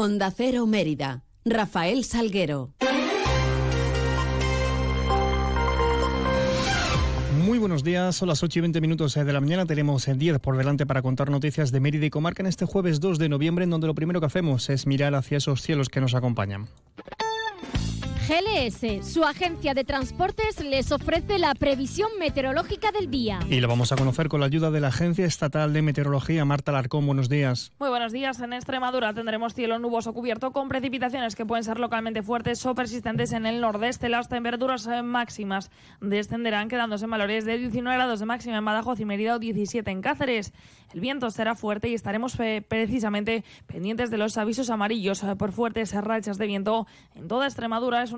Onda Cero Mérida. Rafael Salguero. Muy buenos días, son las 8 y 20 minutos de la mañana. Tenemos 10 por delante para contar noticias de Mérida y Comarca en este jueves 2 de noviembre, en donde lo primero que hacemos es mirar hacia esos cielos que nos acompañan. GLS, su agencia de transportes, les ofrece la previsión meteorológica del día. Y lo vamos a conocer con la ayuda de la Agencia Estatal de Meteorología. Marta Larcón, buenos días. Muy buenos días. En Extremadura tendremos cielo nuboso cubierto con precipitaciones que pueden ser localmente fuertes o persistentes en el nordeste. Las temperaturas eh, máximas descenderán quedándose en valores de 19 grados de máxima en Badajoz y Mérida o 17 en Cáceres. El viento será fuerte y estaremos eh, precisamente pendientes de los avisos amarillos eh, por fuertes rachas de viento en toda Extremadura. Es una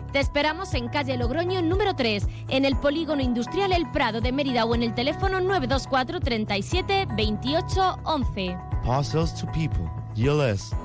Te esperamos en calle Logroño número 3, en el Polígono Industrial El Prado de Mérida o en el teléfono 924 37 28 11. Parcels to people. GLS.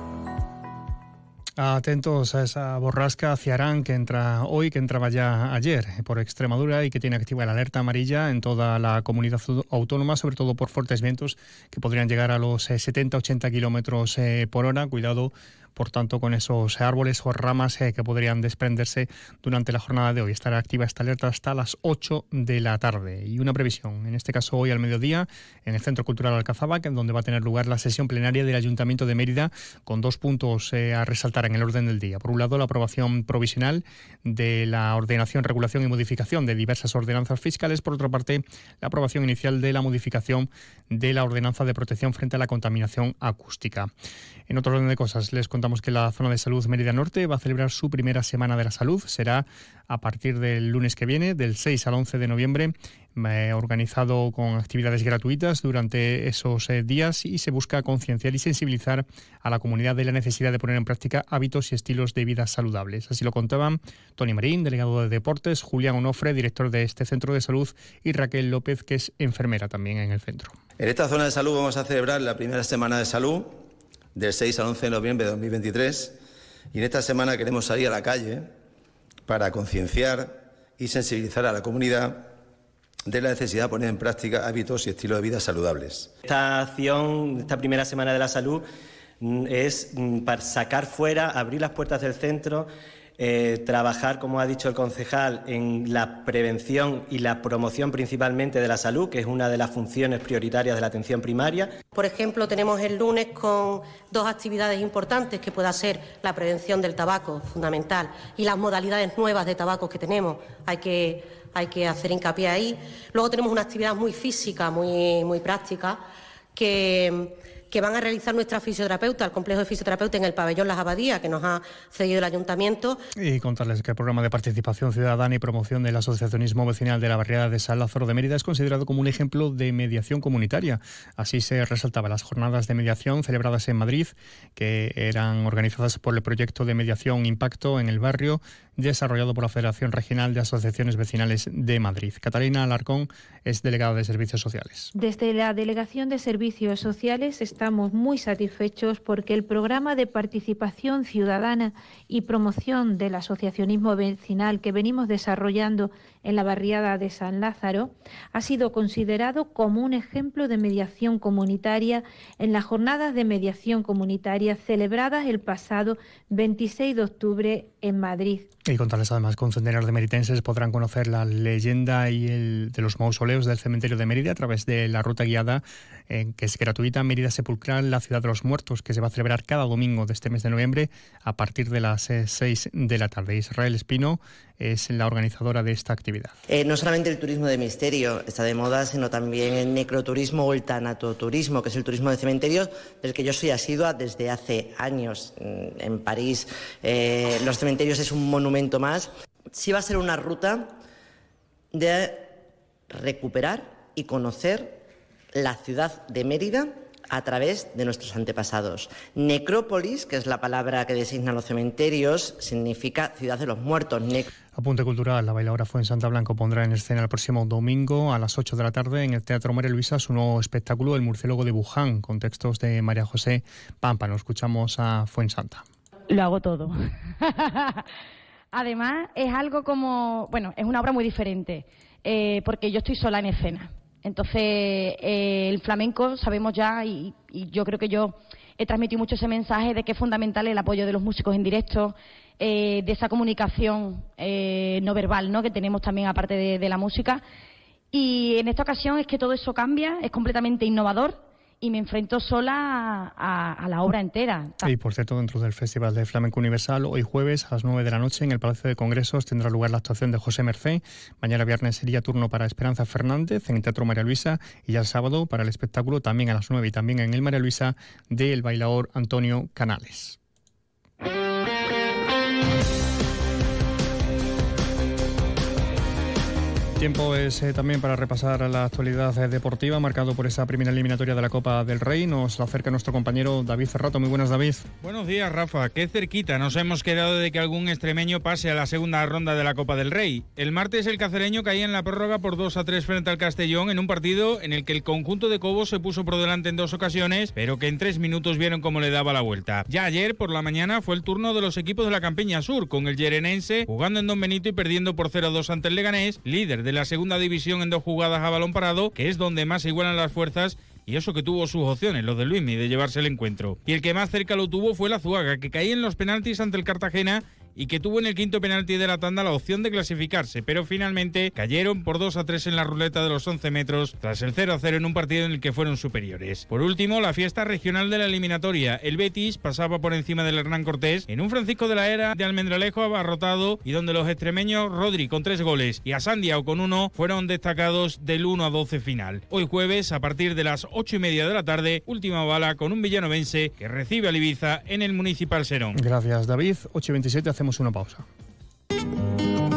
Atentos a esa borrasca hacia Arán que entra hoy, que entraba ya ayer por Extremadura y que tiene activa la alerta amarilla en toda la comunidad autónoma, sobre todo por fuertes vientos que podrían llegar a los 70-80 kilómetros eh, por hora. Cuidado por tanto, con esos árboles o ramas eh, que podrían desprenderse durante la jornada de hoy. Estará activa esta alerta hasta las 8 de la tarde. Y una previsión, en este caso hoy al mediodía, en el Centro Cultural Alcazaba, donde va a tener lugar la sesión plenaria del Ayuntamiento de Mérida, con dos puntos eh, a resaltar en el orden del día. Por un lado, la aprobación provisional de la ordenación, regulación y modificación de diversas ordenanzas fiscales. Por otra parte, la aprobación inicial de la modificación de la ordenanza de protección frente a la contaminación acústica. En otro orden de cosas, les contamos que la zona de salud Mérida Norte va a celebrar su primera semana de la salud. Será a partir del lunes que viene, del 6 al 11 de noviembre, eh, organizado con actividades gratuitas durante esos eh, días y se busca concienciar y sensibilizar a la comunidad de la necesidad de poner en práctica hábitos y estilos de vida saludables. Así lo contaban Tony Marín, delegado de deportes, Julián Onofre, director de este centro de salud, y Raquel López, que es enfermera también en el centro. En esta zona de salud vamos a celebrar la primera semana de salud del 6 al 11 de noviembre de 2023 y en esta semana queremos salir a la calle para concienciar y sensibilizar a la comunidad de la necesidad de poner en práctica hábitos y estilos de vida saludables. Esta acción, esta primera semana de la salud, mm, es mm, para sacar fuera, abrir las puertas del centro eh, trabajar, como ha dicho el concejal, en la prevención y la promoción principalmente de la salud, que es una de las funciones prioritarias de la atención primaria. Por ejemplo, tenemos el lunes con dos actividades importantes, que pueda ser la prevención del tabaco, fundamental, y las modalidades nuevas de tabaco que tenemos. Hay que, hay que hacer hincapié ahí. Luego tenemos una actividad muy física, muy, muy práctica, que que van a realizar nuestra fisioterapeuta, el complejo de fisioterapeuta en el pabellón Las Abadías, que nos ha cedido el ayuntamiento. Y contarles que el programa de participación ciudadana y promoción del asociacionismo vecinal de la barriada de San Lázaro de Mérida es considerado como un ejemplo de mediación comunitaria. Así se resaltaba las jornadas de mediación celebradas en Madrid, que eran organizadas por el proyecto de mediación Impacto en el barrio, desarrollado por la Federación Regional de Asociaciones Vecinales de Madrid. Catalina Alarcón es delegada de Servicios Sociales. Desde la Delegación de Servicios Sociales estamos muy satisfechos porque el programa de participación ciudadana y promoción del asociacionismo vecinal que venimos desarrollando en la barriada de San Lázaro ha sido considerado como un ejemplo de mediación comunitaria en las jornadas de mediación comunitaria celebradas el pasado 26 de octubre en Madrid. Y contarles además con centenares de meritenses podrán conocer la leyenda y el de los mausoleos del cementerio de Mérida a través de la ruta guiada que es gratuita Mérida Sepulcral, la ciudad de los muertos, que se va a celebrar cada domingo de este mes de noviembre a partir de las 6 eh, de la tarde. Israel Espino es la organizadora de esta actividad. Eh, no solamente el turismo de misterio está de moda, sino también el necroturismo o el tanatoturismo, que es el turismo de cementerios, del que yo soy asidua desde hace años. Mm, en París, eh, los cementerios es un monumento más. Sí va a ser una ruta de recuperar y conocer la ciudad de Mérida a través de nuestros antepasados. Necrópolis, que es la palabra que designa los cementerios, significa ciudad de los muertos. Apunte cultural, la bailadora fue en Santa Blanca pondrá en escena el próximo domingo a las 8 de la tarde en el Teatro María Luisa su nuevo espectáculo El murciélago de Wuhan, con textos de María José Pampa. Nos escuchamos a Fuensanta. Lo hago todo. Además, es algo como, bueno, es una obra muy diferente, eh, porque yo estoy sola en escena. Entonces, eh, el flamenco sabemos ya, y, yo creo que yo he transmitido mucho ese mensaje de que es fundamental el apoyo de los músicos en directo, eh, de esa comunicación eh, no verbal ¿no? que tenemos también aparte de la música. Y en esta ocasión es que todo eso cambia, es completamente innovador y me enfrento sola a, la obra entera. Y por cierto, dentro del Festival de Flamenco Universal, hoy jueves a las 9 de la noche en el Palacio de Congresos tendrá lugar la actuación de José Mercé. Mañana viernes sería turno para Esperanza Fernández en el Teatro María Luisa y ya el sábado para el espectáculo también a las 9 y también en el María Luisa del bailador Antonio Canales. Tiempo es eh, también para repasar la actualidad eh, deportiva, marcado por esa primera eliminatoria de la Copa del Rey. Nos acerca nuestro compañero David Ferrato. Muy buenas, David. Buenos días, Rafa. Qué cerquita nos hemos quedado de que algún extremeño pase a la segunda ronda de la Copa del Rey. El martes el cacereño caía en la prórroga por 2 a 3 frente al Castellón en un partido en el que el conjunto de Cobos se puso por delante en dos ocasiones, pero que en tres minutos vieron cómo le daba la vuelta. Ya ayer por la mañana fue el turno de los equipos de la Campeña Sur, con el Yerenense jugando en Don Benito y perdiendo por 0 a 2 ante el Leganés, líder de la segunda división en dos jugadas a balón parado, que es donde más se igualan las fuerzas y eso que tuvo sus opciones, los de Luismi, de llevarse el encuentro. Y el que más cerca lo tuvo fue la Zuaga, que caía en los penaltis ante el Cartagena y que tuvo en el quinto penalti de la tanda la opción de clasificarse, pero finalmente cayeron por 2 a 3 en la ruleta de los 11 metros tras el 0 a 0 en un partido en el que fueron superiores. Por último, la fiesta regional de la eliminatoria. El Betis pasaba por encima del Hernán Cortés en un Francisco de la Era de Almendralejo abarrotado y donde los extremeños Rodri con tres goles y Asandia con uno fueron destacados del 1 a 12 final. Hoy jueves, a partir de las 8 y media de la tarde, última bala con un villanovense que recibe al Ibiza en el Municipal Serón. Gracias, David. 8 y 27 hacemos una pausa.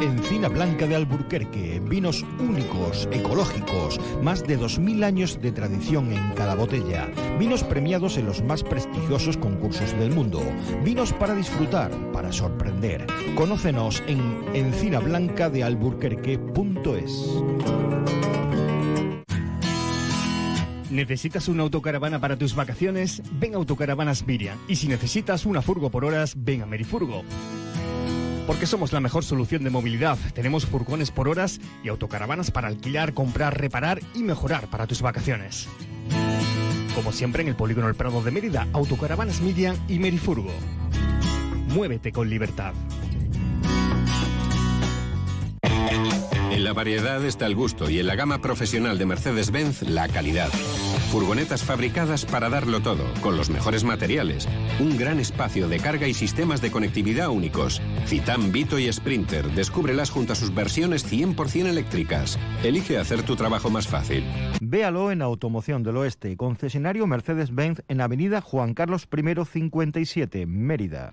Encina Blanca de Alburquerque, vinos únicos, ecológicos, más de 2.000 años de tradición en cada botella, vinos premiados en los más prestigiosos concursos del mundo, vinos para disfrutar, para sorprender. Conócenos en encinablancadealburquerque.es. ¿Necesitas una autocaravana para tus vacaciones? Ven a Autocaravanas Miriam. Y si necesitas una furgo por horas, ven a Merifurgo. Porque somos la mejor solución de movilidad. Tenemos furgones por horas y autocaravanas para alquilar, comprar, reparar y mejorar para tus vacaciones. Como siempre en el Polígono El Prado de Mérida, Autocaravanas Media y Merifurgo. Muévete con libertad. En la variedad está el gusto y en la gama profesional de Mercedes-Benz la calidad. Furgonetas fabricadas para darlo todo, con los mejores materiales. Un gran espacio de carga y sistemas de conectividad únicos. Citan, Vito y Sprinter. Descúbrelas junto a sus versiones 100% eléctricas. Elige hacer tu trabajo más fácil. Véalo en Automoción del Oeste, concesionario Mercedes-Benz en Avenida Juan Carlos I 57, Mérida.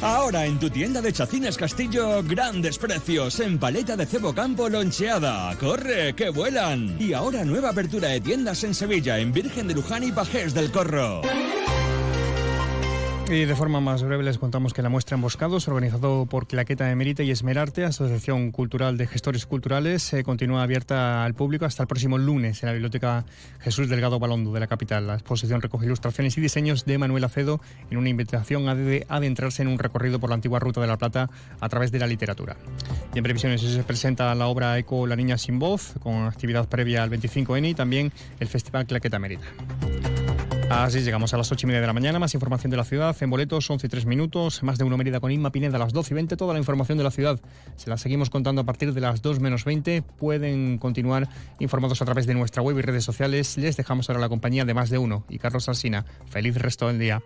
Ahora en tu tienda de Chacines Castillo, grandes precios en paleta de cebo campo loncheada. ¡Corre, que vuelan! Y ahora nueva apertura de tiendas en Sevilla, en Virgen de Luján y Pajés del Corro. Y de forma más breve les contamos que la muestra Emboscados, organizado por Claqueta Emerita y Esmerarte, Asociación Cultural de Gestores Culturales, eh, continúa abierta al público hasta el próximo lunes en la Biblioteca Jesús Delgado Balondo de la capital. La exposición recoge ilustraciones y diseños de Manuel Acedo en una invitación a adentrarse en un recorrido por la antigua Ruta de la Plata a través de la literatura. Y en previsiones se presenta la obra Eco La Niña Sin Voz, con actividad previa al 25N y también el Festival Claqueta Emerita. Así llegamos a las 8 y media de la mañana. Más información de la ciudad en boletos, 11 y 3 minutos. Más de uno Mérida con Inma Pineda a las 12 y 20. Toda la información de la ciudad se la seguimos contando a partir de las 2 menos 20. Pueden continuar informados a través de nuestra web y redes sociales. Les dejamos ahora la compañía de más de uno. Y Carlos Alsina, feliz resto del día.